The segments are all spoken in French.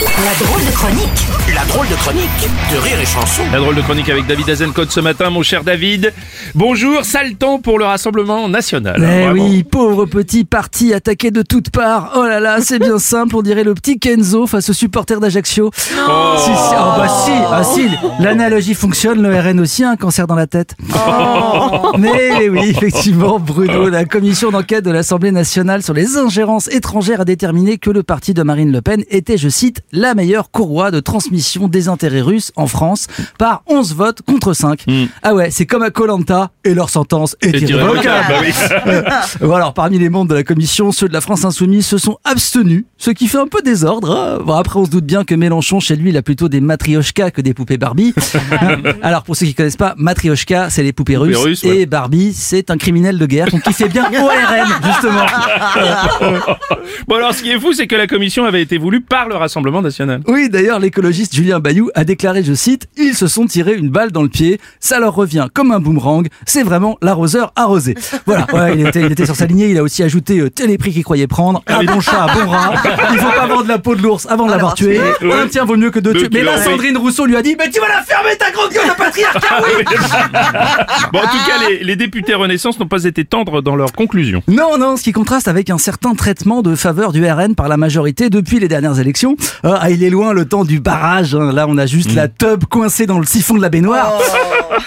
La drôle de chronique La drôle de chronique de Rire et Chanson. La drôle de chronique avec David Azencote ce matin, mon cher David. Bonjour, sale temps pour le Rassemblement National. Eh oui, pauvre petit parti attaqué de toutes parts. Oh là là, c'est bien simple, on dirait le petit Kenzo face aux supporters d'Ajaccio. Si, si, ah bah si, ah si, l'analogie fonctionne, le RN aussi a un cancer dans la tête. Mais oui, effectivement, Bruno, la commission d'enquête de l'Assemblée nationale sur les ingérences étrangères a déterminé que le parti de Marine Le Pen était, je cite, la meilleure courroie de transmission des intérêts russes en France par 11 votes contre 5. Ah ouais, c'est comme à Colanta et leur sentence est, irrévocable. Bah alors, parmi les membres de la commission, ceux de la France Insoumise se sont abstenus, ce qui fait un peu désordre. hein. Bon, après, on se doute bien que Mélenchon, chez lui, il a plutôt des matrioshkas que des poupées Barbie. alors, pour ceux qui connaissent pas, matrioshka, c'est les poupées Poupées russes, russes, ouais. et Barbie, c'est un criminel de guerre, donc il fait bien ORN, justement. Bon alors, ce qui est fou, c'est que la commission avait été voulue par le Rassemblement National. Oui, d'ailleurs, l'écologiste Julien Bayou a déclaré, je cite, ils se sont tirés une balle dans le pied, ça leur revient comme un boomerang, c'est vraiment l'arroseur arrosé. Voilà, ouais, il, était, il était sur sa lignée, il a aussi ajouté euh, tel les prix qu'il croyait prendre, un bon chat, un bon rat, il faut pas vendre la peau de l'ours avant de l'avoir tué, Ouais. un tien vaut mieux que deux Deux tués. Mais là. Sandrine Rousseau lui a dit, mais tu vas la fermer ta grande gueule de patriarcat, oui Bon, en tout cas, les, les députés Renaissance n'ont pas été tendres dans leurs conclusions. Non, non, ce qui contraste avec un certain traitement de faveur du RN par la majorité depuis les dernières élections. Euh, ah, il est loin le temps du barrage. hein. Là, on a juste la tub coincée dans le siphon de la baignoire.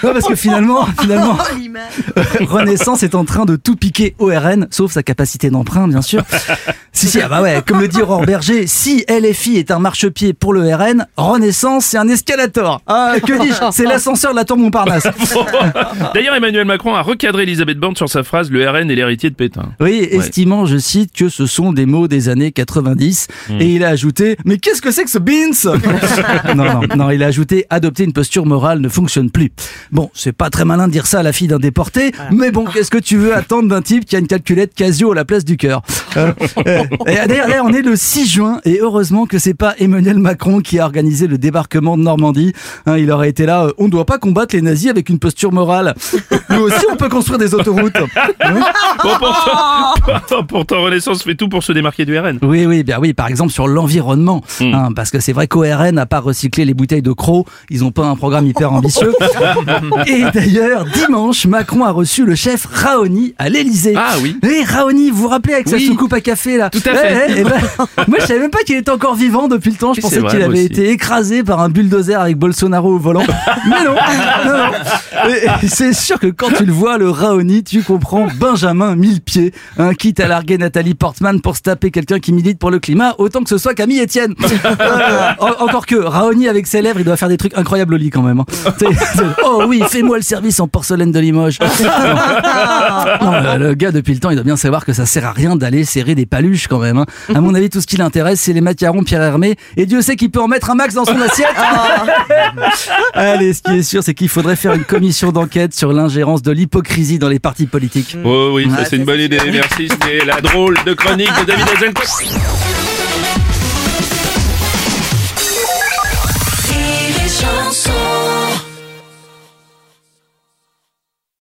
Non, parce que finalement, finalement, Renaissance est en train de tout piquer au RN, sauf sa capacité d'emprunt, bien sûr. Si, si, ah bah ouais, comme le dit Aurore Berger, si LFI est un marchepied pour le RN, Renaissance, c'est un escalator. Ah, que dis-je C'est l'ascenseur de la tour Montparnasse. D'ailleurs, Emmanuel Macron a recadré Elisabeth Borne sur sa phrase Le RN est l'héritier de Pétain. Oui, estimant, je cite, que ce sont des mots des années 90. Et il a ajouté, mais qu'est-ce que c'est que ce beans Non, non, non, il a ajouté, adopter une posture morale ne fonctionne plus. Bon, c'est pas très malin de dire ça à la fille d'un déporté, mais bon, qu'est-ce que tu veux attendre d'un type qui a une calculette Casio à la place du cœur Euh, euh, et D'ailleurs, là, on est le 6 juin, et heureusement que c'est pas Emmanuel Macron qui a organisé le débarquement de Normandie. Hein, il aurait été là, euh, on ne doit pas combattre les nazis avec une posture morale. Nous aussi, on peut construire des autoroutes. Bon, pourtant, pourtant, Renaissance fait tout pour se démarquer du RN. Oui, oui, bien oui, par exemple sur l'environnement. Hein, parce que c'est vrai qu'ORN n'a pas recyclé les bouteilles de crocs, ils n'ont pas un programme hyper ambitieux. Et d'ailleurs, dimanche, Macron a reçu le chef Raoni à l'Elysée. Ah oui. Et Raoni, vous vous rappelez avec Oui. sa soucoupe à café là Tout à fait. Eh, eh, eh ben, moi, je savais même pas qu'il était encore vivant depuis le temps. Je pensais qu'il avait aussi. été écrasé par un bulldozer avec Bolsonaro au volant. Mais non, non, C'est sûr que quand tu le vois, le Raoni, tu comprends Benjamin Millepied, hein, quitte à larguer Nathalie Portman pour se taper quelqu'un qui milite pour le climat, autant que ce soit Camille Etienne. Euh, en- encore que Raoni avec ses lèvres, il doit faire des trucs incroyables au lit quand même. hein. C'est- c'est- oh oui, fais-moi le service en porcelaine de Limoges. Non, le, le gars depuis le temps, il doit bien savoir que ça sert à rien d'aller serrer des paluches quand même. hein. À mon avis, tout ce qui l'intéresse, c'est les macarons Pierre Hermé. Et Dieu sait qu'il peut en mettre un max dans son assiette. Allez, ce qui est sûr, c'est qu'il faudrait faire une commission d'enquête sur l'ingérence de l'hypocrisie dans les partis politiques. Oh oui, ça c'est une bonne idée. Merci, c'était la drôle de chronique de David Azencote.